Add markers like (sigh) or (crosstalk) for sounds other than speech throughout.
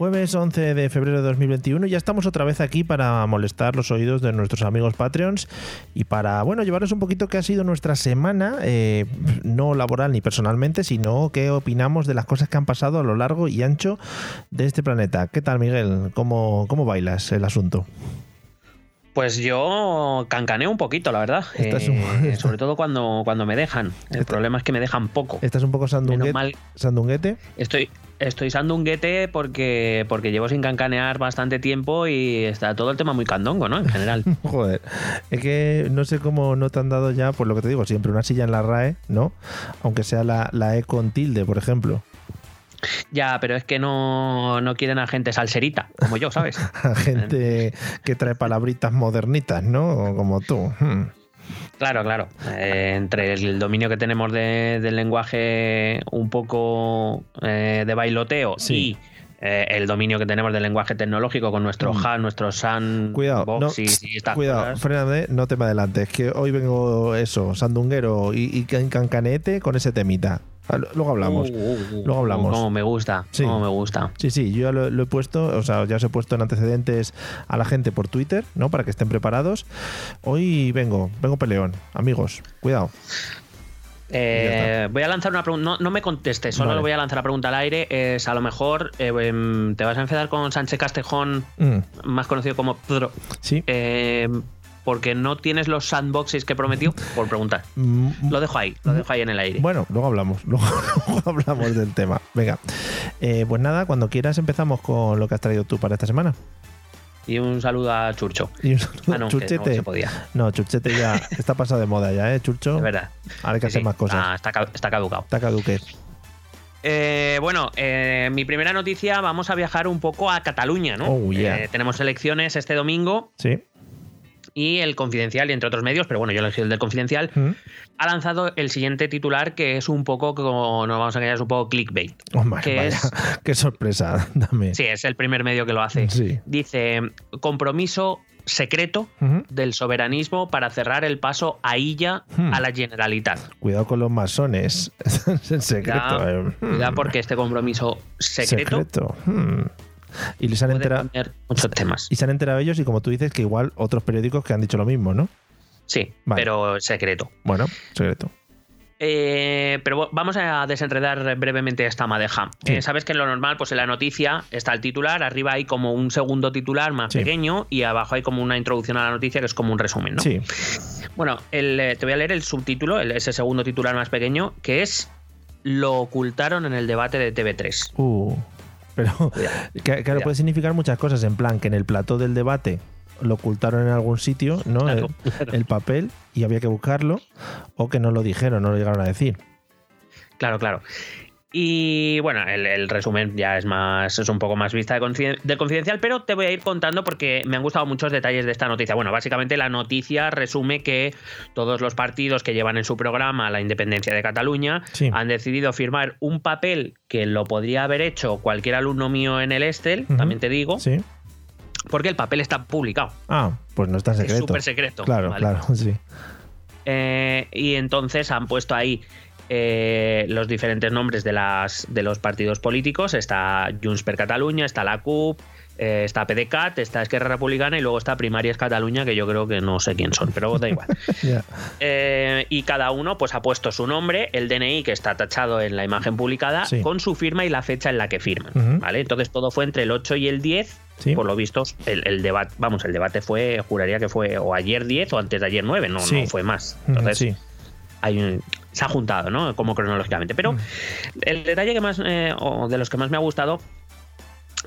Jueves 11 de febrero de 2021 ya estamos otra vez aquí para molestar los oídos de nuestros amigos Patreons y para, bueno, llevarles un poquito qué ha sido nuestra semana, eh, no laboral ni personalmente, sino qué opinamos de las cosas que han pasado a lo largo y ancho de este planeta. ¿Qué tal, Miguel? ¿Cómo, cómo bailas el asunto? Pues yo cancaneo un poquito, la verdad. Eh, (laughs) sobre todo cuando, cuando me dejan. El problema es que me dejan poco. ¿Estás un poco sandunguete? Mal- ¿Sandunguete? Estoy, estoy sandunguete porque, porque llevo sin cancanear bastante tiempo y está todo el tema muy candongo, ¿no? En general. (laughs) Joder, es que no sé cómo no te han dado ya, por lo que te digo, siempre una silla en la RAE, ¿no? Aunque sea la, la E con tilde, por ejemplo. ya, pero es que no, no quieren a gente salserita, como yo, ¿sabes? (laughs) A gente que trae palabritas modernitas, ¿no? Como tú. Hmm. Claro, claro. Eh, entre el dominio que tenemos de- del lenguaje un poco eh, de bailoteo Sí. y eh, el dominio que tenemos del lenguaje tecnológico con nuestro Mm. HAN, nuestro SAN, Cuidado, no, boxes y estas cuidado, no te me adelantes, que hoy vengo eso, sandunguero y, y can- cancanete con ese temita. Ah, lo- Luego hablamos. Uh, uh, uh, Luego hablamos. Como me gusta, Sí. como me gusta. Sí, sí, yo ya lo, lo he puesto, o sea, ya os he puesto en antecedentes a la gente por Twitter, ¿no? Para que estén preparados. Hoy vengo, vengo peleón, amigos, cuidado. Eh, voy a lanzar una pregunta. No, no me contestes, solo Vale. le voy a lanzar la pregunta al aire. Es a lo mejor eh, em, te vas a enfadar con Sánchez Castejón, Mm, más conocido como Pedro, sí. eh, porque no tienes los sandboxes que prometió, por preguntar. Mm, Lo dejo ahí, lo dejo ahí en el aire. Bueno, luego hablamos, (laughs) luego, luego hablamos del tema. Venga, Eh, pues nada, cuando quieras empezamos con lo que has traído tú para esta semana. Y un saludo a Churcho. Y un saludo, Ah, no, que no Churchete. se podía. No, Churchete ya está pasado de moda ya, ¿eh, Churcho? Es verdad. Ahora hay que Sí, hacer sí. más cosas. Ah, está, ca- está caducado. Está caduquez. Eh, bueno, eh, mi primera noticia, vamos a viajar un poco a Cataluña, ¿no? Oh, yeah. Eh, tenemos elecciones este domingo Sí. Y el Confidencial, y entre otros medios, pero bueno, yo elegí el del Confidencial, Mm. ha lanzado el siguiente titular que es un poco, como nos vamos a engañar, un poco clickbait. Oh, Que vaya. es- (laughs) Qué sorpresa, (laughs) dame. Sí, es el primer medio que lo hace. Sí. Dice, compromiso secreto del soberanismo para cerrar el paso a Illa Hmm. a la Generalitat. Cuidado con los masones. (laughs) Es en secreto. Cuidado, eh. cuidado porque este compromiso secreto, Secreto. Hmm. Y les han enterado. muchos temas. Y se han enterado ellos y como tú dices que igual otros periódicos que han dicho lo mismo, ¿no? Sí, Vale. pero secreto. Bueno, secreto. Eh, pero vamos a desenredar brevemente esta madeja. Sí. Eh, Sabes que en lo normal, pues en la noticia está el titular, arriba hay como un segundo titular más Sí. pequeño y abajo hay como una introducción a la noticia que es como un resumen, ¿no? Sí. Bueno, el, eh, te voy a leer el subtítulo, el- ese segundo titular más pequeño, que es Lo ocultaron en el debate de TV3. Uh. Pero, Cuidado. (laughs) que- claro, Cuidado. puede significar muchas cosas. En plan, que en el plató del debate lo ocultaron en algún sitio, ¿no? Claro, el, claro. el papel y había que buscarlo. O que no lo dijeron, no lo llegaron a decir. Claro, claro. Y bueno, el, el resumen ya es más, es un poco más vista de del confidencial, pero te voy a ir contando porque me han gustado muchos detalles de esta noticia. Bueno, básicamente la noticia resume que todos los partidos que llevan en su programa la independencia de Cataluña Sí. han decidido firmar un papel que lo podría haber hecho cualquier alumno mío en el Estel, también te digo, Sí. porque el papel está publicado. Ah, pues no está en Es secreto. súper secreto. Claro, ¿vale? claro, (laughs) sí. Eh, y entonces han puesto ahí eh, los diferentes nombres de, las, de los partidos políticos. Está Junts per Catalunya, está la CUP, eh, está PDeCAT, está Esquerra Republicana y luego está Primarias Cataluña, que yo creo que no sé quién son, pero da igual. (laughs) Eh, y cada uno pues ha puesto su nombre, el DNI que está tachado en la imagen publicada, Sí. con su firma y la fecha en la que firman. ¿vale? Entonces todo fue entre el 8 y el 10. Sí. Por lo visto, el, el debate, vamos, el debate fue, juraría que fue o ayer 10 o antes de ayer 9, no, Sí. no fue más. Entonces, hay un- se ha juntado, ¿no? Como cronológicamente. Pero el detalle que más, eh, o de los que más me ha gustado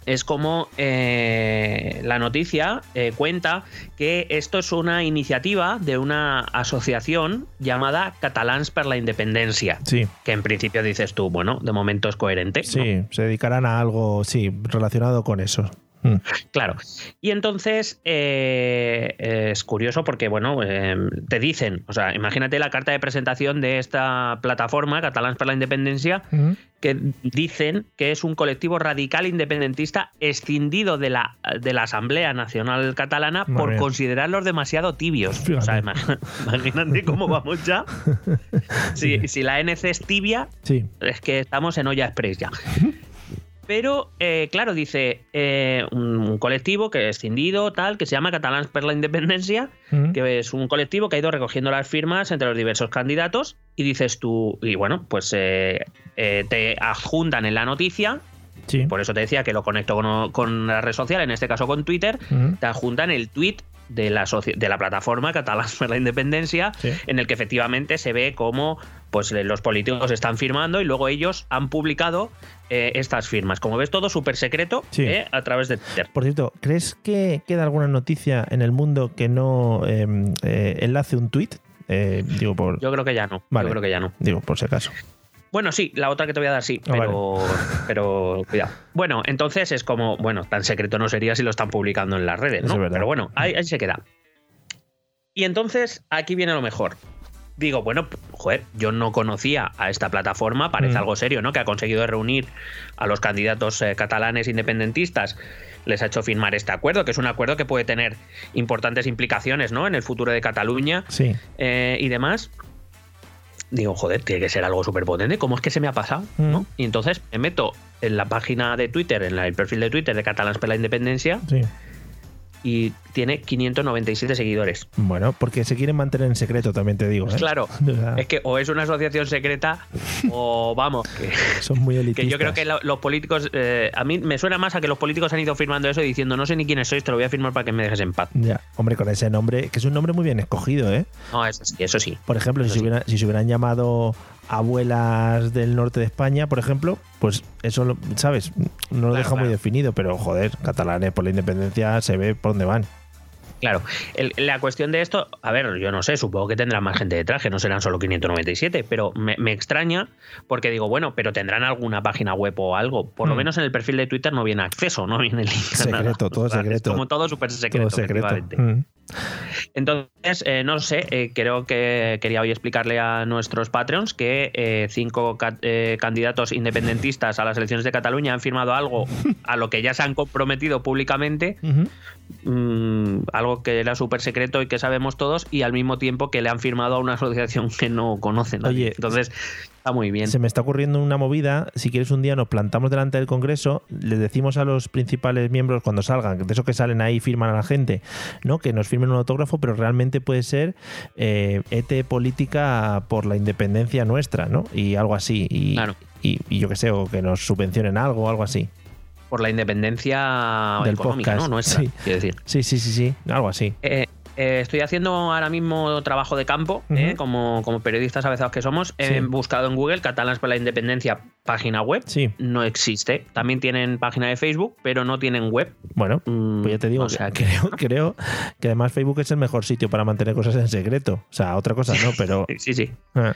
es como eh, la noticia eh, cuenta que esto es una iniciativa de una asociación llamada Catalans per la Independencia, Sí, que en principio dices tú, bueno, de momento es coherente. ¿no? sí, se dedicarán a algo, sí, relacionado con eso. Mm. Claro. Y entonces eh, es curioso porque, bueno, eh, te dicen, o sea, imagínate la carta de presentación de esta plataforma, Catalans per la Independencia, Mm. que dicen que es un colectivo radical independentista escindido de la, de la Asamblea Nacional Catalana Madre por mía. considerarlos demasiado tibios. O sea, (laughs) imagínate cómo vamos ya. (laughs) Si, si la NC es tibia, Sí, es que estamos en olla express ya. (laughs) Pero, eh, claro, dice eh, un, un colectivo que es escindido, tal, que se llama Catalans per la Independencia, Mm. que es un colectivo que ha ido recogiendo las firmas entre los diversos candidatos y dices tú, y bueno, pues eh, eh, te adjuntan en la noticia, sí. por eso te decía que lo conecto con, con la red social, en este caso con Twitter, Mm. te adjuntan el tweet de la, de la plataforma Catalans (laughs) per la Independencia, Sí. en el que efectivamente se ve cómo pues, eh, los políticos están firmando y luego ellos han publicado eh, estas firmas. Como ves, todo súper secreto Sí. eh, a través de Twitter. Por cierto, ¿crees que queda alguna noticia en el mundo que no eh, eh, enlace un tweet? Eh, digo, por, Yo creo que ya no. Vale. Yo creo que ya no. digo, por si acaso. Bueno, sí, la otra que te voy a dar sí, Ah, pero, pero cuidado. Bueno, entonces es como, bueno, tan secreto no sería si lo están publicando en las redes, ¿no? es. Pero bueno, ahí, ahí se queda. Y entonces aquí viene lo mejor. Digo, bueno, joder, yo no conocía a esta plataforma, parece Mm. algo serio, ¿no? Que ha conseguido reunir a los candidatos eh, catalanes independentistas, les ha hecho firmar este acuerdo, que es un acuerdo que puede tener importantes implicaciones, ¿no? En el futuro de Cataluña Sí. eh, y demás. Digo, joder, tiene que ser algo súper potente. ¿Cómo es que se me ha pasado? Mm. ¿no? Y entonces me meto en la página de Twitter, en la- el perfil de Twitter de Catalans per la Independencia, Sí. Y tiene 597 seguidores. Bueno, porque se quieren mantener en secreto, también te digo. ¿eh? Claro, (laughs) es que o es una asociación secreta o vamos, que, (laughs) son muy elitistas. que yo creo que lo- los políticos, eh, a mí me suena más a que los políticos han ido firmando eso y diciendo, no sé ni quiénes sois, te lo voy a firmar para que me dejes en paz. Ya, hombre, con ese nombre, que es un nombre muy bien escogido, ¿eh? No, eso sí, eso sí. Por ejemplo, si se, sí. hubiera- si se hubieran llamado abuelas del norte de España, por ejemplo, pues eso, lo- ¿sabes? No lo Claro, deja muy definido, pero joder, catalanes por la independencia se ve por dónde van. Claro, El- la cuestión de esto, a ver, yo no sé, supongo que tendrán más gente detrás, que no serán solo 597, pero me, me extraña porque digo, bueno, pero tendrán alguna página web o algo. Por lo Hmm. menos en el perfil de Twitter no viene acceso, no viene link. a nada. Secreto, todo O sea, es secreto. como todo súper secreto. Todo secreto. efectivamente. Mm. Entonces, eh, no sé, eh, creo que quería hoy explicarle a nuestros Patreons que eh, cinco ca- eh, candidatos independentistas a las elecciones de Cataluña han firmado algo a lo que ya se han comprometido públicamente mm, algo que era súper secreto y que sabemos todos, y al mismo tiempo que le han firmado a una (laughs) asociación que no conocen. Oye, Entonces, está muy bien. Se me está ocurriendo una movida. Si quieres, un día nos plantamos delante del Congreso, les decimos a los principales miembros cuando salgan, de esos que salen ahí y firman a la gente, ¿no? Que nos firmen un autógrafo, pero realmente puede ser eh, ET política por la independencia nuestra, ¿no? Y algo así. Y, Claro. y, y yo qué sé, o que nos subvencionen algo o algo así. Por la independencia Del económica, podcast, ¿no? Nuestra, sí. quiero decir. Sí, sí, sí, sí, algo así. Eh, eh, estoy haciendo ahora mismo trabajo de campo, eh, como, como periodistas avezados que somos. He Sí. buscado en Google Catalans por la Independencia, página web. Sí, No existe. También tienen página de Facebook, pero no tienen web. bueno, Mm, pues ya te digo, o sea que (laughs) que- creo, creo que además Facebook es el mejor sitio para mantener cosas en secreto. O sea, otra cosa no, pero... (laughs) Sí, sí. ah,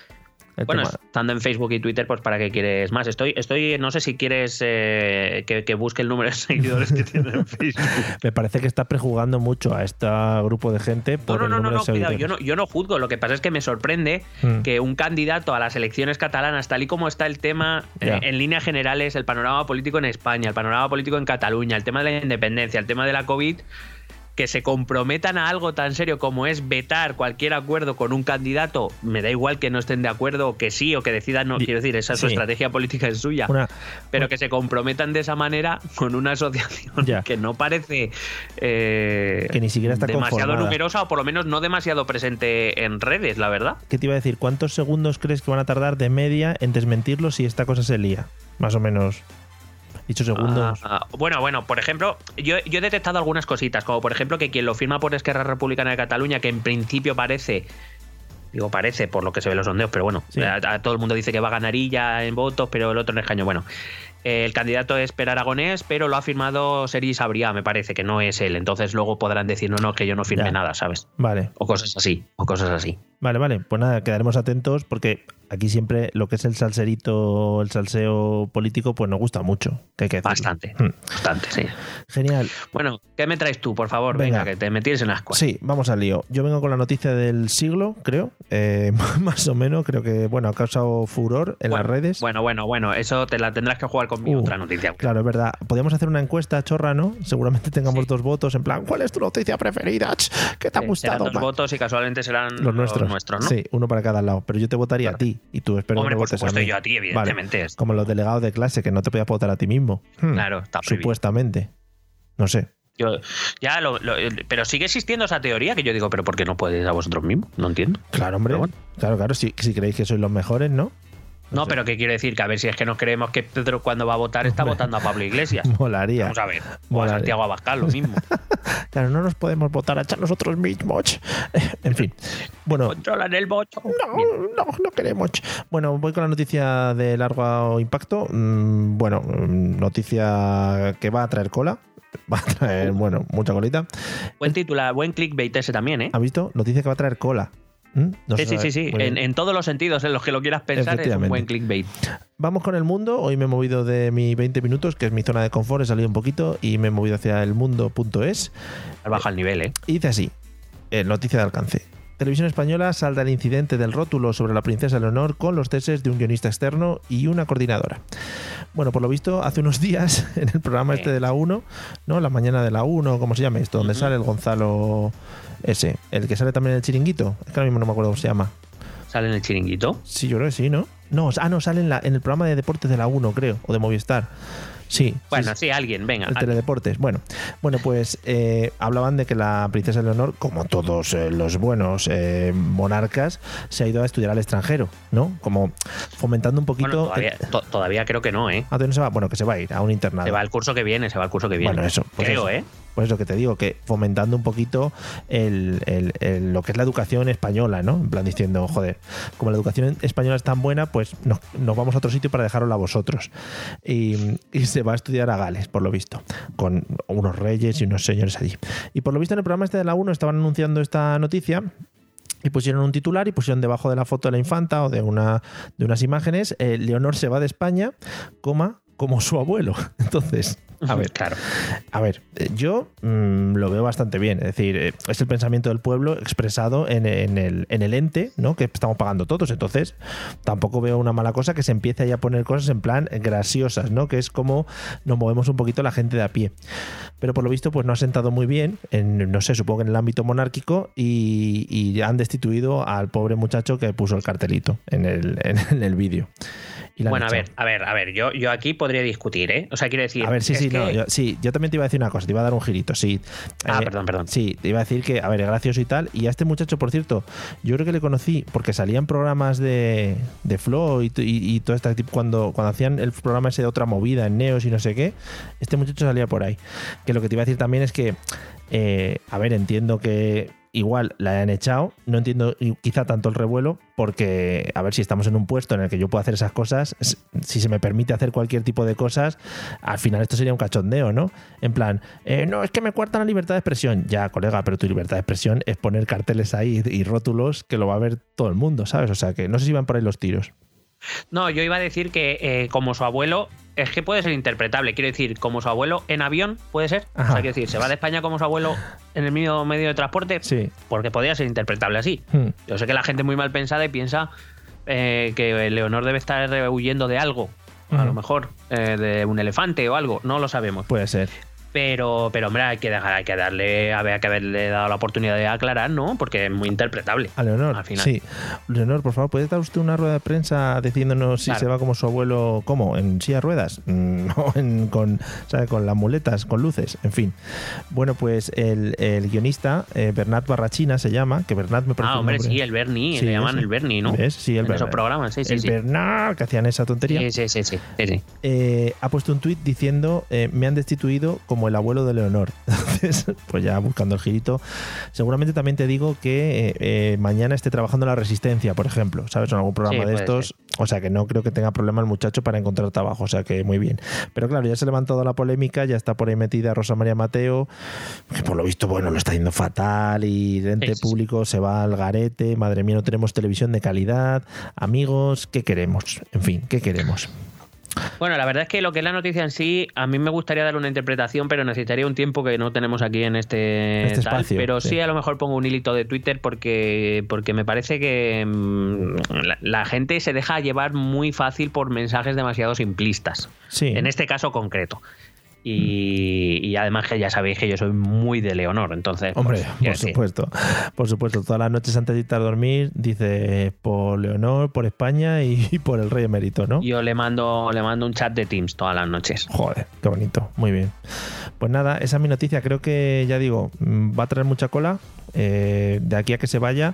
el Bueno, tema- estando en Facebook y Twitter, pues para qué quieres más. Estoy, estoy, no sé si quieres eh, que, que busque el número de (laughs) seguidores que tiene en Facebook. (laughs) Me parece que está prejugando mucho a este grupo de gente No, por no, el no, no, número no, de cuidado, yo no, yo no juzgo. Lo que pasa es que me sorprende Mm. que un candidato a las elecciones catalanas, tal y como está el tema eh, en líneas generales, el panorama político en España, el panorama político en Cataluña, el tema de la independencia, el tema de la COVID, que se comprometan a algo tan serio como es vetar cualquier acuerdo con un candidato, me da igual que no estén de acuerdo o que sí o que decidan no, quiero decir, esa es su estrategia política es suya. Una- pero que se comprometan de esa manera con una asociación Ya. que no parece eh, Que ni siquiera está demasiado conformada. numerosa o por lo menos no demasiado presente en redes, la verdad. ¿Qué te iba a decir? ¿Cuántos segundos crees que van a tardar de media en desmentirlo si esta cosa se lía? Más o menos. Dicho segundos. Ah, bueno, bueno, por ejemplo, yo, yo he detectado algunas cositas, como por ejemplo que quien lo firma por Esquerra Republicana de Cataluña, que en principio parece Digo, parece por lo que se ve en los sondeos, pero bueno, Sí. a, a todo el mundo dice que va a ganar Illa en votos, pero el otro en escaño. Bueno, el candidato es Per Aragonés, pero lo ha firmado Sergi Sabría, me parece que no es él. Entonces luego podrán decir, no, no, que yo no firme Ya. nada, ¿sabes? Vale, O cosas así, o cosas así. vale, vale. Pues nada, quedaremos atentos porque aquí siempre lo que es el salserito, el salseo político, pues nos gusta mucho. que hay que decirlo. Bastante, Hmm. bastante, sí. Genial. Bueno, ¿qué me traes tú, por favor? Venga. Venga, que te metieres en ascuas. Sí, vamos al lío. Yo vengo con la noticia del siglo, creo, eh, (laughs) más o menos. Creo que, bueno, ha causado furor en bueno, las redes. Bueno, bueno, bueno, eso te la tendrás que jugar con mi Uh, otra noticia. Claro, es verdad. Podríamos hacer una encuesta chorra, ¿no? Seguramente tengamos Sí. dos votos. En plan, ¿cuál es tu noticia preferida? ¿Qué te ha Sí, gustado? serán dos votos y casualmente serán los nuestros. ¿no? Sí, uno para cada lado. Pero yo te votaría Claro. a ti y tú espero Hombre, que me por votes supuesto, a mí. yo a ti, evidentemente. Como los delegados de clase, que no te podías votar a ti mismo. Hmm, Claro, está prohibido. Supuestamente. No sé. Yo, ya lo, lo- pero sigue existiendo esa teoría que yo digo, pero ¿por qué no podéis a vosotros mismos? No entiendo. Claro, hombre. Bueno. Claro, claro. Si, si creéis que sois los mejores, ¿no? No, pero ¿qué quiere decir? Que a ver si es que nos creemos que Pedro cuando va a votar está Hombre. votando a Pablo Iglesias. (laughs) Molaría. Vamos a ver. O a. Santiago Abascal, lo mismo. (laughs) Claro, no nos podemos votar a echar nosotros mismos. (laughs) En fin. Bueno, Controlan el voto. No, no, no queremos. Bueno, voy con la noticia de largo impacto. Mm, Bueno, mm, noticia que va a traer cola. Va a traer, bueno, mucha colita. Buen titular, buen clickbait ese también, ¿eh? ¿Has visto? Noticia que va a traer cola. ¿Mm? No Sí, sí, sí, sí. En, en todos los sentidos en los que lo quieras pensar es un buen clickbait. Vamos con el mundo. Hoy me he movido de mi 20 minutos, que es mi zona de confort. He salido un poquito y me he movido hacia el mundo.es. Has bajado el nivel, ¿eh? Y dice así: eh, noticia de alcance. Televisión Española salda el incidente del rótulo sobre la princesa Leonor con los ceses de un guionista externo y una coordinadora. Bueno, por lo visto, hace unos días (laughs) en el programa este de la 1, ¿no? La mañana de la 1, ¿cómo se llama esto? Donde sale el Gonzalo ese, el que sale también en el chiringuito. Es que ahora mismo no me acuerdo cómo se llama. Sale en el chiringuito. Sí, yo creo que sí, ¿no? No, ah, no, sale en, la- en el programa de deportes de la 1, creo, o de Movistar. Sí. Bueno, sí. sí, alguien, venga. El alguien. teledeportes. Bueno, bueno pues eh, hablaban de que la princesa Leonor, como todos eh, los buenos eh, monarcas, se ha ido a estudiar al extranjero, ¿no? Como fomentando un poquito. Bueno, todavía, to- todavía creo que no, ¿eh? ¿A dónde se va? Bueno, que se va a ir a un internado. Se va el curso que viene, se va el curso que viene. Bueno, eso. Pues creo, eso. ¿eh? Pues eso que te digo, que fomentando un poquito lo que es la educación española, ¿no? En plan diciendo, joder, como la educación española es tan buena, pues nos, vamos a otro sitio para dejarosla a vosotros. Y, se va a estudiar a Gales, por lo visto, con unos reyes y unos señores allí. Y por lo visto en el programa este de la 1 estaban anunciando esta noticia. Y pusieron un titular y pusieron debajo de la foto de la infanta o de unas imágenes, eh, Leonor se va de España, coma, como su abuelo. (laughs) Entonces, a ver, Claro. a ver, eh, yo mm, lo veo bastante bien. Es decir, eh, es el pensamiento del pueblo expresado en, en el, en el ente, ¿no? Que estamos pagando todos. Entonces, tampoco veo una mala cosa que se empiece ahí a poner cosas en plan graciosas, ¿no? Que es como nos movemos un poquito la gente de a pie. Pero por lo visto, pues no ha sentado muy bien, en, no sé, supongo que en el ámbito monárquico, y, y han destituido al pobre muchacho que puso el cartelito en el, en el vídeo. Bueno, a ver, a ver, a ver, yo, yo aquí podría discutir, ¿eh? O sea, quiero decir. A ver, sí, sí, que- no, yo, sí, yo también te iba a decir una cosa, te iba a dar un girito, sí. Ah, Eh, perdón, perdón. Sí, te iba a decir que, a ver, es gracioso y tal. Y a este muchacho, por cierto, yo creo que le conocí porque salía en programas de, de Flow y, y todo este tipo, cuando, cuando hacían el programa ese de otra movida en Neos y no sé qué, este muchacho salía por ahí. Que lo que te iba a decir también es que, eh, a ver, entiendo que igual la hayan echado, no entiendo quizá tanto el revuelo, porque a ver si estamos en un puesto en el que yo puedo hacer esas cosas, si se me permite hacer cualquier tipo de cosas, al final esto sería un cachondeo, ¿no? En plan, eh, no, es que me cuartan la libertad de expresión. Ya, colega, pero tu libertad de expresión es poner carteles ahí y rótulos que lo va a ver todo el mundo, ¿sabes? O sea que no sé si van por ahí los tiros. No, yo iba a decir que eh, como su abuelo, es que puede ser interpretable. Quiero decir, como su abuelo en avión, puede ser. Ajá. O sea, quiero decir, se va de España como su abuelo en el mismo medio de transporte, Sí. porque podría ser interpretable así. Hmm. Yo sé que la gente es muy mal pensada y piensa eh, que Leonor debe estar huyendo de algo. A lo mejor eh, de un elefante o algo, no lo sabemos. Puede ser. Pero, pero hombre, hay que dejar, hay que darle, había que haberle dado la oportunidad de aclarar, ¿no? Porque es muy interpretable. A Leonor, Al final. sí. Leonor, por favor, ¿puede dar usted una rueda de prensa diciéndonos si Claro. se va como su abuelo, ¿cómo? ¿En silla de ruedas? (laughs) No, en- con, ¿sabe? con las muletas, con luces, en fin. Bueno, pues el, el guionista, eh, Bernat Barrachina se llama, que Bernat me parece Ah, hombre, sí, el Bernie, Sí, le llaman ese. el Bernie, ¿no? ¿Ves? Sí, el en esos programas, sí, sí, el sí. Bernat, que hacían esa tontería. Sí, sí, sí, sí, sí, sí. eh, ha puesto un tuit diciendo eh, me han destituido como como el abuelo de Leonor. (laughs) Entonces, pues ya buscando el girito. Seguramente también te digo que eh, eh, mañana esté trabajando en la Resistencia, por ejemplo, ¿sabes? En algún programa Sí, de estos. O sea que no creo que tenga problema el muchacho para encontrar trabajo. O sea que muy bien. Pero claro, ya se ha levantado la polémica, ya está por ahí metida Rosa María Mateo, que por lo visto, bueno, lo está yendo fatal y el ente Sí, sí, sí. público se va al garete. Madre mía, no tenemos televisión de calidad. Amigos, ¿qué queremos? En fin, ¿qué queremos? Bueno, la verdad es que lo que es la noticia en sí, a mí me gustaría dar una interpretación, pero necesitaría un tiempo que no tenemos aquí en este, Este tal. espacio, pero sí. sí. a lo mejor pongo un hilito de Twitter porque, porque me parece que mm, la, la gente se deja llevar muy fácil por mensajes demasiado simplistas. Sí. En este caso concreto. Y, y además que ya sabéis que yo soy muy de Leonor, entonces... pues, Hombre, por decir, supuesto. Por supuesto, todas las noches antes de irte a dormir, dice por Leonor, por España y, (laughs) y por el rey emérito, ¿no? Yo le mando, le mando un chat de Teams todas las noches. Joder, qué bonito, muy bien. Pues nada, esa es mi noticia. Creo que, ya digo, va a traer mucha cola eh, de aquí a que se vaya.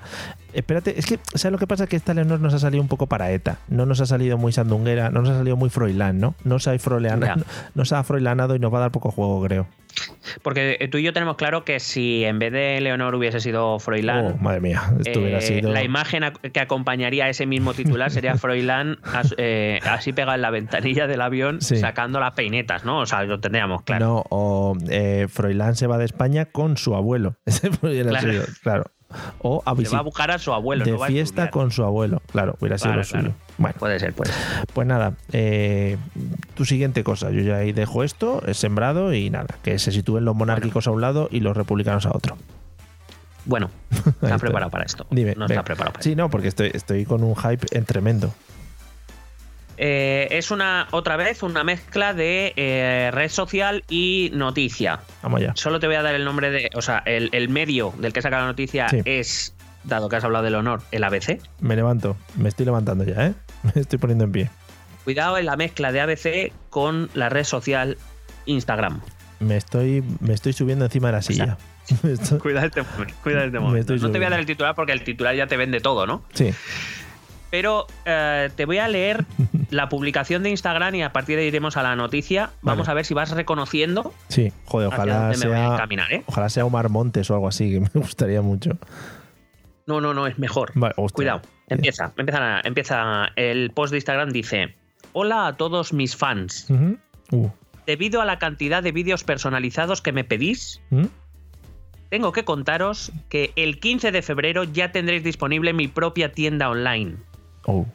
Espérate, es que, ¿sabes lo que pasa? Que esta Leonor nos ha salido un poco para ETA. No nos ha salido muy sandunguera, no nos ha salido muy Froilán, ¿no? No se ha, no se ha froilanado y nos va a dar poco juego, creo. Porque eh, tú y yo tenemos claro que si en vez de Leonor hubiese sido Froilán, Oh, madre mía, Eh, sido. La imagen que acompañaría a ese mismo titular sería (laughs) Froilán as- eh, así pegado en la ventanilla del avión Sí. sacando las peinetas, ¿no? O sea, lo tendríamos claro. No, o eh, Froilán se va de España con su abuelo. (laughs) Ese Claro. sido, claro. O a Se va a visitar buscar a su abuelo, de no va a fiesta con su abuelo. Claro, hubiera sido Claro, lo suyo. claro. Bueno, Puede ser, puede ser. pues nada, eh, tu siguiente cosa. Yo ya ahí dejo esto, es sembrado y nada, que se sitúen los monárquicos a un lado y los republicanos a otro. Bueno, (laughs) está preparado para esto. Dime, no está preparado para Sí, no, porque estoy, estoy con un hype en tremendo. Eh, es una otra vez una mezcla de eh, red social y noticia. Vamos allá. Solo te voy a dar el nombre de. O sea, el, el medio del que saca la noticia Sí. es, dado que has hablado del honor, el ABC. Me levanto, me estoy levantando ya, ¿eh? (laughs) Me estoy poniendo en pie. Cuidado en la mezcla de ABC con la red social Instagram. Me estoy, me estoy subiendo encima de la silla. (laughs) Me estoy- Cuida este momento. Cuida este (laughs) Me momento. No te voy a dar el titular porque el titular ya te vende todo, ¿no? Sí, Pero eh, te voy a leer la publicación de Instagram y a partir de ahí iremos a la noticia. Vamos Vale. a ver si vas reconociendo sí. Joder, ojalá dónde me voy a sea, encaminar, ¿eh? ojalá sea Omar Montes o algo así, que (laughs) me gustaría mucho. No, no, no, es mejor. Vale. Cuidado. Empieza, empieza, empieza. El post de Instagram dice: Hola a todos mis fans. Uh, Debido a la cantidad de vídeos personalizados que me pedís, ¿Mm? tengo que contaros que el 15 de febrero ya tendréis disponible mi propia tienda online. Oh,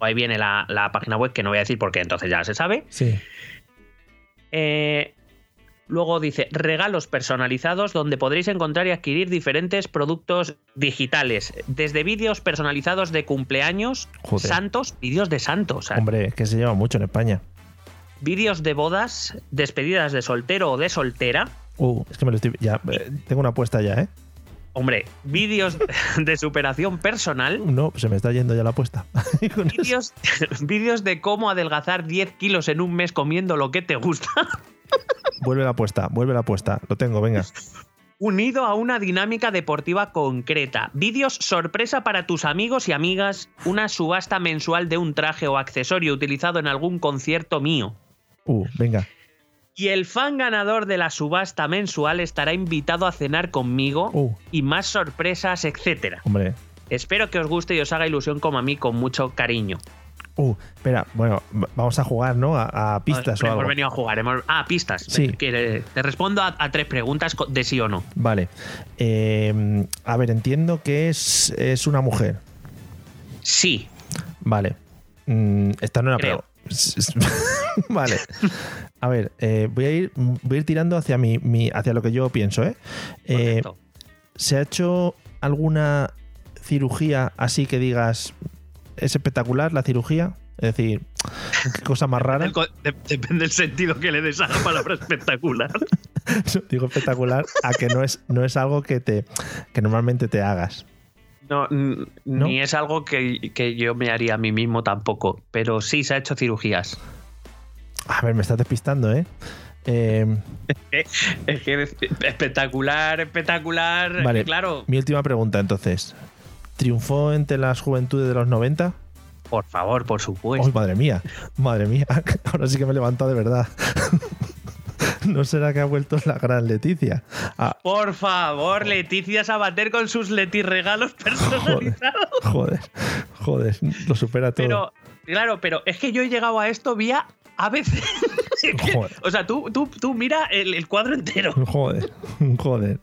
Ahí viene la, la página web que no voy a decir porque entonces ya se sabe. sí. Eh, luego dice regalos personalizados donde podréis encontrar y adquirir diferentes productos digitales. Desde vídeos personalizados de cumpleaños, Joder. santos, vídeos de santos. Hombre, que se lleva mucho en España. vídeos de bodas, despedidas de soltero o de soltera. Uh, es que me lo estoy. Ya, eh, tengo una apuesta ya, ¿eh? Hombre, vídeos (laughs) de superación personal. No, se me está yendo ya la apuesta. (laughs) (laughs) Vídeos de cómo adelgazar 10 kilos en un mes comiendo lo que te gusta, Vuelve la apuesta, vuelve la apuesta. Lo tengo, venga. unido a una dinámica deportiva concreta. Vídeos sorpresa para tus amigos y amigas, una subasta mensual de un traje o accesorio utilizado en algún concierto mío. Uh, venga. Y el fan ganador de la subasta mensual estará invitado a cenar conmigo Uh, y más sorpresas, etcétera. hombre. Espero que os guste y os haga ilusión como a mí con mucho cariño. Uh, espera, bueno, vamos a jugar, ¿no? A, a pistas o hemos algo. venido a jugar. hemos- Ah, pistas. Sí. Que- Te respondo a, a tres preguntas de sí o no. Vale. Eh, a ver, entiendo que es, es una mujer. Sí. Vale. Mm, esta no era. (laughs) vale. A ver, eh, voy, a ir, voy a ir tirando hacia, mi, mi- hacia lo que yo pienso, ¿eh? Eh. ¿Se ha hecho alguna cirugía así que digas es espectacular la cirugía? Es decir, qué cosa más rara. Depende del sentido que le des a la palabra (laughs) espectacular. (laughs) Digo espectacular a que no es, no es algo que te que normalmente te hagas. No, ni es algo que, que yo me haría a mí mismo tampoco. Pero sí se ha hecho cirugías. A ver, me estás despistando, ¿eh? Eh, (laughs) Es que es espectacular, espectacular. Vale. Claro. mi última pregunta, entonces. ¿Triunfó entre las juventudes de los 90? Por favor, por ¡Ay, supuesto. madre mía! Madre mía. (laughs) Ahora sí que me he levantado de verdad. (laughs) ¿No será que ha vuelto la gran Leticia? Ah, Por favor, Leticia Sabater con sus Leti regalos (laughs) personalizados. joder, joder, lo supera todo. Pero, claro, pero es que yo he llegado a esto vía ABC. (laughs) Joder. o sea, tú, tú, tú mira el, el cuadro entero. Joder, joder.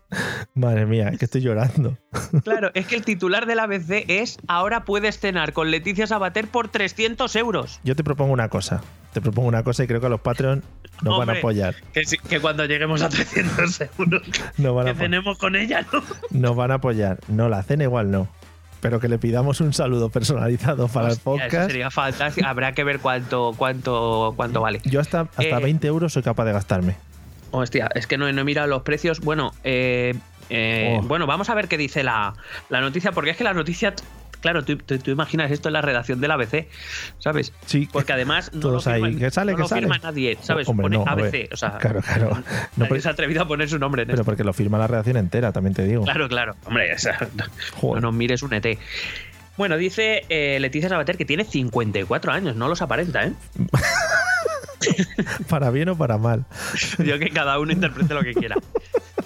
Madre mía, que estoy llorando. Claro, es que el titular del ABC es ahora puedes cenar con Leticia Sabater por 300 euros. Yo te propongo una cosa. Te propongo una cosa y creo que los Patreon nos van a apoyar. Que, cuando lleguemos a 300 euros, Nos van a, que apo- cenemos con ella, ¿no? nos van a apoyar. No, la cena igual no. Pero que le pidamos un saludo personalizado para el Hostia, eso podcast. sería fantástico. Habrá que ver cuánto, cuánto, cuánto vale. Yo hasta, hasta Eh, 20 euros soy capaz de gastarme. Hostia, es que no, no he mirado los precios. Bueno, eh, eh, Oh. bueno, vamos a ver qué dice la, la noticia, porque es que la noticia, claro, tú, tú- tú imaginas esto en la redacción del ABC, ¿sabes? Sí. Porque además no Todos lo firma, ahí, que sale, no que lo sale. firma nadie, ¿sabes? Hombre, Pone no, ABC, o sea, (laughs) Claro, claro. (laughs) No, pero, se ha atrevido a poner su nombre en pero esto. porque lo firma la redacción entera, también te digo. Claro, claro. Hombre, o sea, no nos mires un ET. Bueno, dice eh, Leticia Sabater que tiene 54 años, no los aparenta, ¿eh? (laughs) Para bien o para mal. Yo que cada uno interprete lo que quiera.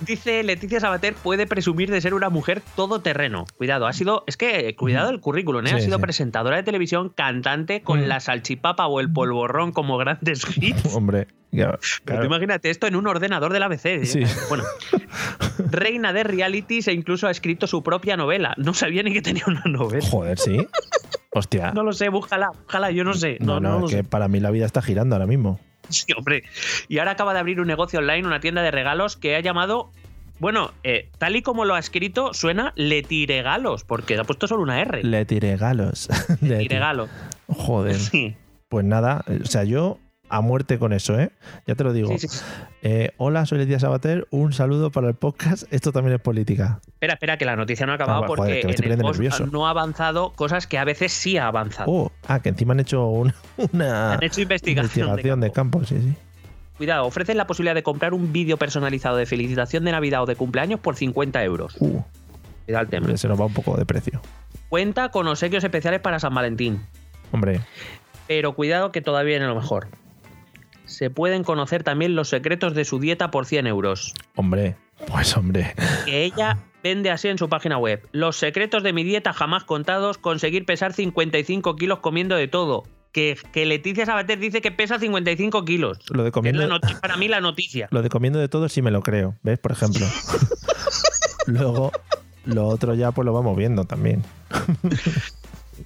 Dice Leticia Sabater puede presumir de ser una mujer todoterreno. Cuidado, ha sido. Es que, cuidado el currículum, ¿eh? ha sido sí. presentadora de televisión, cantante con Mm. la salchipapa o el polvorrón como grandes (laughs) hits. Hombre, ya, Pero claro. tú imagínate esto en un ordenador del ABC. ¿eh? Sí. Bueno, reina de realities e incluso ha escrito su propia novela. No sabía ni que tenía una novela. Joder, sí. (laughs) Hostia. No lo sé, búscala, búscala, yo no sé. No, no, es que sé. para mí la vida está girando ahora mismo. (laughs) Sí, hombre. Y ahora acaba de abrir un negocio online, una tienda de regalos que ha llamado. Bueno, eh, tal y como lo ha escrito, suena Letiregalos, porque ha puesto solo una R. Le tiré galos. Le tiré- Letiregalo. Joder. Sí. Pues nada, o sea, yo a muerte con eso, ¿eh? Ya te lo digo. Sí, sí, sí. Eh, hola, soy Leticia Sabater. Un saludo para el podcast. Esto también es política. Espera, espera, que la noticia no ha acabado Ah, joder, porque en el post nervioso. no ha avanzado cosas que a veces sí ha avanzado. Oh, ah, que encima han hecho un- (laughs) una Han hecho investigación, investigación de campo. Sí, sí. Cuidado, ofrecen la posibilidad de comprar un vídeo personalizado de felicitación de Navidad o de cumpleaños por 50 euros. Uh, Cuidado el tema. se nos va un poco de precio. Cuenta con obsequios especiales para San Valentín. Hombre, Pero cuidado que todavía viene lo mejor. Se pueden conocer también los secretos de su dieta por 100 euros. hombre, pues hombre. Que ella vende así en su página web. Los secretos de mi dieta jamás contados, conseguir pesar 55 kilos comiendo de todo. Que, que Leticia Sabater dice que pesa 55 kilos. Lo de es la comiendo, noti- para mí la noticia. lo de comiendo de todo sí me lo creo. ¿Ves? Por ejemplo. (laughs) Luego, lo otro ya pues lo vamos viendo también. (laughs)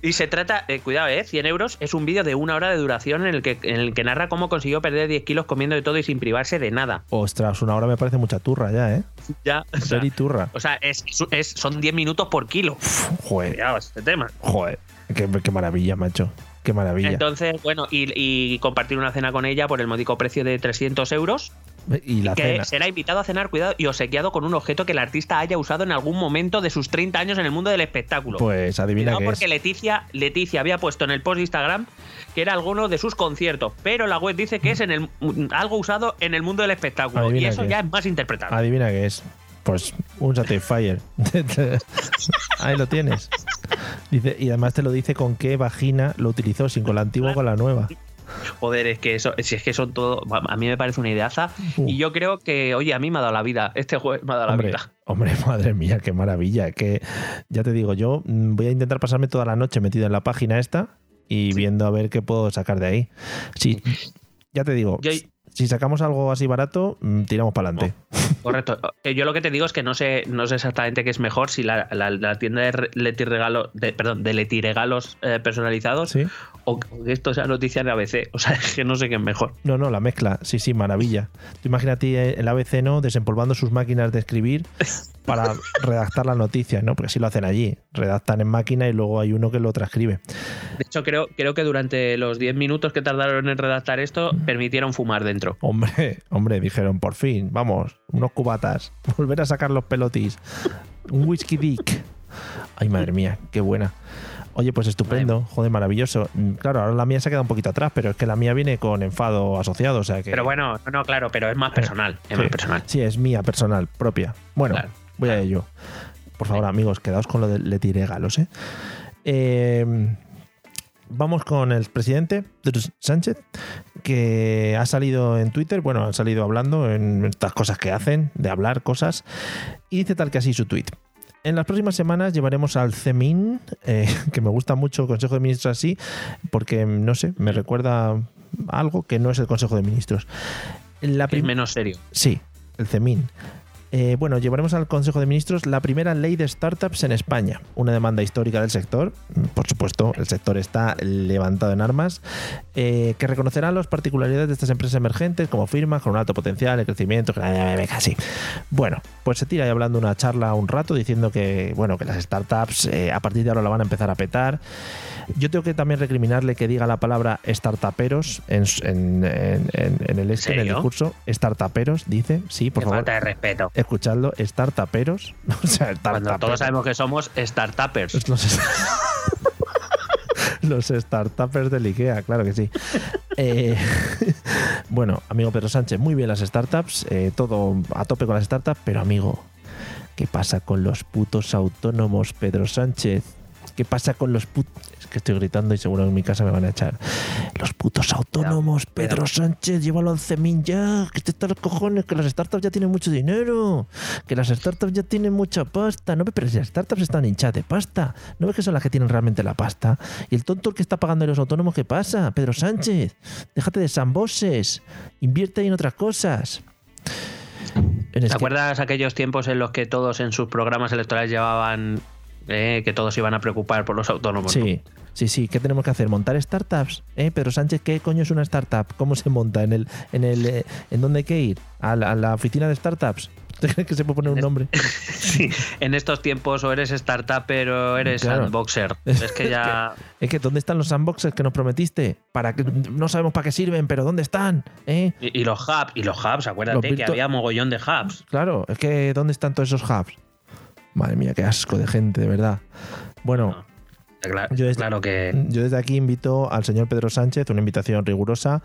Y se trata, eh, cuidado, eh, 100 euros es un vídeo de una hora de duración en el, que, en el que narra cómo consiguió perder 10 kilos comiendo de todo y sin privarse de nada. Ostras, una hora me parece mucha turra ya, ¿eh? Ya, o sea, turra. o sea, es, es- son 10 minutos por kilo. Joder, Cuidado, este tema. joder. Qué, qué maravilla, macho. Qué maravilla. Entonces, bueno, y, y compartir una cena con ella por el módico precio de 300 euros, y la que cena. será invitado a cenar, cuidado, y obsequiado con un objeto que el artista haya usado en algún momento de sus 30 años en el mundo del espectáculo. Pues adivina qué porque es. Leticia, Leticia había puesto en el post de Instagram que era alguno de sus conciertos, pero la web dice que es en el, algo usado en el mundo del espectáculo. Adivina y eso ya es. es más interpretable. Adivina qué es. Pues un Satisfyer. (laughs) Ahí lo tienes. Dice, y además te lo dice con qué vagina lo utilizó, sin con la antigua o con la nueva. Joder, es que eso, si es que son todo. A mí me parece una ideaza. Uh. Y yo creo que, oye, a mí me ha dado la vida. Este juego me ha dado la Hombre, vida. hombre, (laughs) madre mía, qué maravilla. Que ya te digo, yo mm, voy a intentar pasarme toda la noche metido en la página esta y viendo a ver qué puedo sacar de ahí. Sí, ya te digo, Yo- si sacamos algo así barato, mm, tiramos para adelante. Correcto. Eh, Yo lo que te digo es que no sé, no sé exactamente qué es mejor, si la, la- la tienda de re- Leti Regalo, de, perdón, de eh, personalizados ¿Sí? o o que esto sea noticia de ABC. O sea, (laughs) es que no sé qué es mejor. No, no, la mezcla. Sí, sí, maravilla. Tú imagínate eh, el ABC, ¿no? Desempolvando sus máquinas de escribir (laughs) para redactar la noticia, ¿no? Porque así lo hacen allí. Redactan en máquina y luego hay uno que lo transcribe. De hecho, creo, creo que durante los 10 minutos que tardaron en redactar esto, permitieron fumar dentro. Hombre, hombre, dijeron, por fin, vamos, unos cubatas, (laughs) volver a sacar los pelotis, un whisky dick. Ay, madre mía, qué buena. Oye, pues estupendo, joder, maravilloso. Mm, Claro, ahora la mía se ha quedado un poquito atrás, pero es que la mía viene con enfado asociado, o sea que... Pero bueno, no, no, claro, pero es más personal. Es sí, más personal. Sí, es mía, personal, propia. Bueno, Claro, voy a ello. Por favor, amigos, quedaos con lo de le tiré galos, ¿eh? Eh, Vamos con el presidente Sánchez. que ha salido en Twitter, bueno, han salido hablando en estas cosas que hacen, de hablar cosas, y dice tal que así su tweet. En las próximas semanas llevaremos al CEMIN, eh, (laughs) que me gusta mucho el Consejo de Ministros así, porque no sé, me recuerda algo que no es el Consejo de Ministros. La es menos serio. Sí, el CEMIN. Eh, bueno, llevaremos al Consejo de Ministros la primera ley de startups en España, una demanda histórica del sector, por supuesto, el sector está levantado en armas, eh, que reconocerá las particularidades de estas empresas emergentes como firmas con un alto potencial de crecimiento, casi. Bueno, pues se tira ahí hablando una charla un rato diciendo que, bueno, que las startups eh, a partir de ahora la van a empezar a petar. Yo tengo que también recriminarle que diga la palabra startuperos en, en, en, el, en el discurso. Startuperos, dice, sí, por favor. Falta de respeto escuchadlo, startuperos. (laughs) O sea, Cuando todos sabemos que somos startupers. Los, (laughs) los startuppers del IKEA, claro que sí. Eh, (laughs) bueno, amigo Pedro Sánchez, muy bien las startups, eh, todo a tope con las startups, pero amigo, ¿qué pasa con los putos autónomos, Pedro Sánchez? ¿Qué pasa con los putos? Es que estoy gritando y seguro en mi casa me van a echar. Los putos autónomos, Pedro Sánchez, llévalo al CEMIN ya. Que te están los cojones, que las startups ya tienen mucho dinero. Que las startups ya tienen mucha pasta. No, pero si las startups están hinchadas de pasta. ¿No ves que son las que tienen realmente la pasta? Y el tonto el que está pagando a los autónomos, ¿qué pasa? Pedro Sánchez, déjate de samboses. Invierte en otras cosas. ¿Te acuerdas aquellos tiempos en los que todos en sus programas electorales llevaban eh, que todos iban a preocupar por los autónomos. Sí, sí, sí. ¿Qué tenemos que hacer? ¿Montar startups? ¿Eh? Pedro Sánchez, ¿qué coño es una startup? ¿Cómo se monta? ¿En el, en el, eh, ¿en dónde hay que ir? ¿A la, oficina de startups? (laughs) ¿Usted cree que se puede poner un nombre? (laughs) sí, en estos tiempos o eres startup o eres sandboxer. (laughs) Es que ya. es que ¿dónde están los sandboxers que nos prometiste? Para que no sabemos para qué sirven, pero ¿dónde están? ¿Eh? Y, los hubs, y los hubs, acuérdate que había mogollón de hubs. Claro, es que ¿dónde están todos esos hubs? Madre mía, qué asco de gente, de verdad. Bueno, yo desde, claro que... yo desde aquí invito al señor Pedro Sánchez, una invitación rigurosa,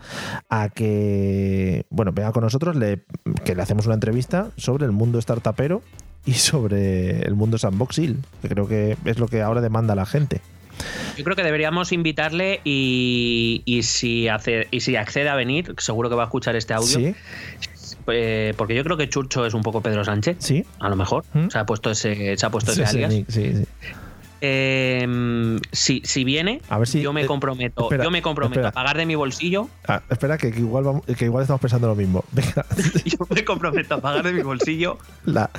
a que, bueno, venga con nosotros, le, que le hacemos una entrevista sobre el mundo startupero y sobre el mundo sandboxil, que creo que es lo que ahora demanda la gente. Yo creo que deberíamos invitarle y, si hace, y si accede a venir, seguro que va a escuchar este audio. ¿Sí? Eh, porque yo creo que Churcho es un poco Pedro Sánchez. Sí. A lo mejor. ¿Mm? Se ha puesto ese, se ha puesto ese alias. Sí, sí. Eh, si, si, viene, a ver si, yo me eh, comprometo, yo me comprometo a pagar de mi bolsillo. Ah, espera, que, igual que igual estamos pensando lo mismo. yo me comprometo a pagar de mi bolsillo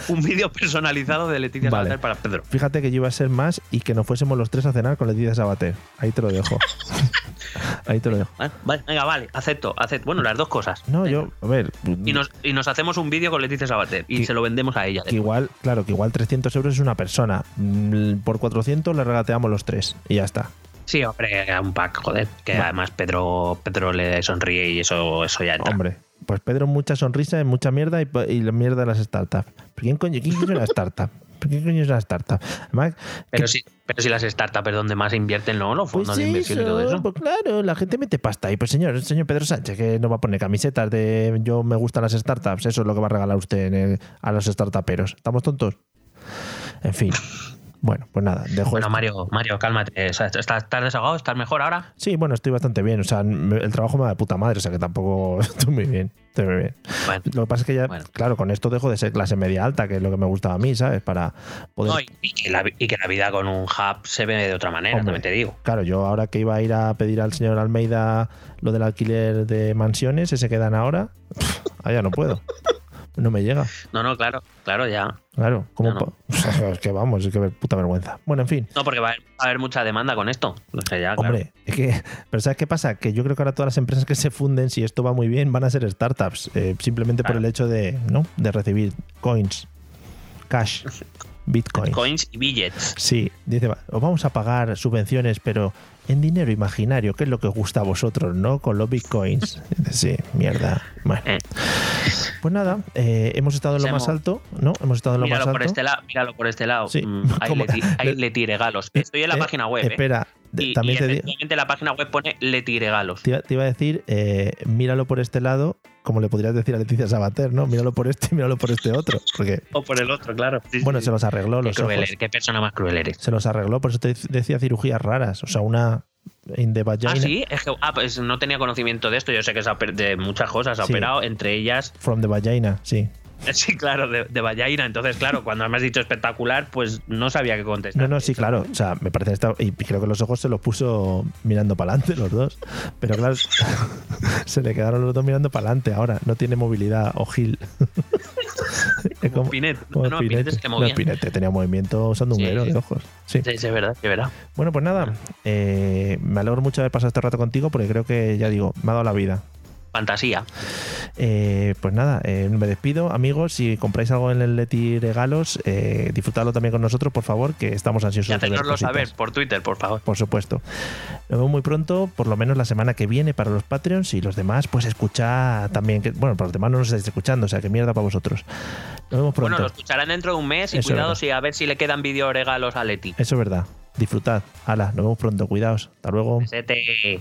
un vídeo personalizado de Leticia Sabater para Pedro. Fíjate que yo iba a ser más y que nos fuésemos los tres a cenar con Leticia Sabater. Ahí te lo dejo. (laughs) Ahí te lo dejo. Vale, venga, vale, acepto, acepto. Bueno, las dos cosas. No, yo, a ver. Y nos, y nos hacemos un vídeo con Leticia Sabater y se lo vendemos a ella. igual, claro, que igual 300 euros es una persona. Mm, por 400 le regateamos los tres y ya está. Sí, hombre, un pack, joder. Que además Pedro, Pedro le sonríe y eso, eso ya entra. Hombre, pues Pedro mucha sonrisa, mucha mierda y, la mierda de las startups. ¿Quién coño, quién es una startup? ¿Qué coño es una startup? pero, si, pero si las startups es donde más invierten, ¿no? Los fondos pues de inversión y todo eso. Pues claro, la gente mete pasta. Y pues señor, el señor Pedro Sánchez, que no va a poner camisetas de yo me gustan las startups, eso es lo que va a regalar usted a los startuperos. ¿Estamos tontos? En fin. Bueno, pues nada, dejo. Bueno, Mario, Mario, cálmate. ¿estás, desahogado? ¿Estás mejor ahora? Sí, bueno, estoy bastante bien. O sea, el trabajo me da de puta madre, o sea que tampoco (laughs) estoy muy bien. Estoy muy bien. Lo que pasa es que ya, claro, con esto dejo de ser clase media alta, que es lo que me gustaba a mí, ¿sabes? Para poder. y, que la, vida con un hub se ve de otra manera, también te digo. Claro, yo ahora que iba a ir a pedir al señor Almeida lo del alquiler de mansiones, ese quedan ahora, allá no puedo. No me llega. No, no, claro, claro, ya. Claro, como (laughs) es que vamos, es que puta vergüenza. Bueno, en fin. No, porque va a haber, mucha demanda con esto. Hombre, es que, (laughs) pero ¿sabes qué pasa? Que yo creo que ahora todas las empresas que se funden, si esto va muy bien, van a ser startups, eh, simplemente por el hecho de, ¿no? de recibir coins, cash. (laughs) Bitcoins. Coins y billets. Sí, dice, os vamos a pagar subvenciones, pero en dinero imaginario, que es lo que os gusta a vosotros, ¿no? Con los bitcoins. (laughs) Sí, mierda. Bueno. Eh. Pues nada, eh, hemos estado en lo más alto, ¿no? Hemos estado en lo más alto. Por este lado, míralo por este lado. Sí. Mm, ahí, le, tire galos. Estoy en la eh, página web. Espera, también te digo. la página web pone le tire galos. Te, iba a decir, míralo por este lado, como le podrías decir a Leticia Sabater, ¿no? Míralo por este, míralo por este otro. Porque, o por el otro, claro. bueno, se los arregló los qué qué persona más cruel eres. Se los arregló, por eso te decía cirugías raras. O sea, una In the vagina. Ah, sí, es que ah, pues no tenía conocimiento de esto. Yo sé que se ha de muchas cosas ha Sí. operado, entre ellas, From the vagina, sí. (laughs) sí, claro, de, de Vallaina. Entonces, claro, cuando me has dicho espectacular, pues no sabía qué contestar. No, no, sí, claro. O sea, me parece esta- y creo que los ojos se los puso mirando para adelante los dos. Pero claro, (laughs) se le quedaron los dos mirando para adelante ahora. No tiene movilidad o gil. (laughs) Es Como Pinete. como No, Pinete se No. Pinete tenía movimiento sandunguero Sí, sí. de ojos. Sí. Sí, sí, es verdad, es verdad. Bueno, pues nada. eh, me alegro mucho de haber pasado este rato contigo porque creo que, ya digo, me ha dado la vida. Fantasía. Eh, pues nada, eh, me despido, amigos. Si compráis algo en el Leti Regalos, eh, disfrutadlo también con nosotros, por favor, que estamos ansiosos Y cositas. saber por Twitter, por favor. Por supuesto. Nos vemos muy pronto, por lo menos la semana que viene para los Patreons y los demás, pues escucha también. Que, bueno, para los demás no nos estáis escuchando, o sea, que mierda para vosotros. Nos vemos pronto. Bueno, lo escucharán dentro de un mes y Eso es cuidado si a ver si le quedan vídeo regalos a Leti. Eso es verdad. Disfrutad. Hala, nos vemos pronto. Cuidaos. Hasta luego. Besete.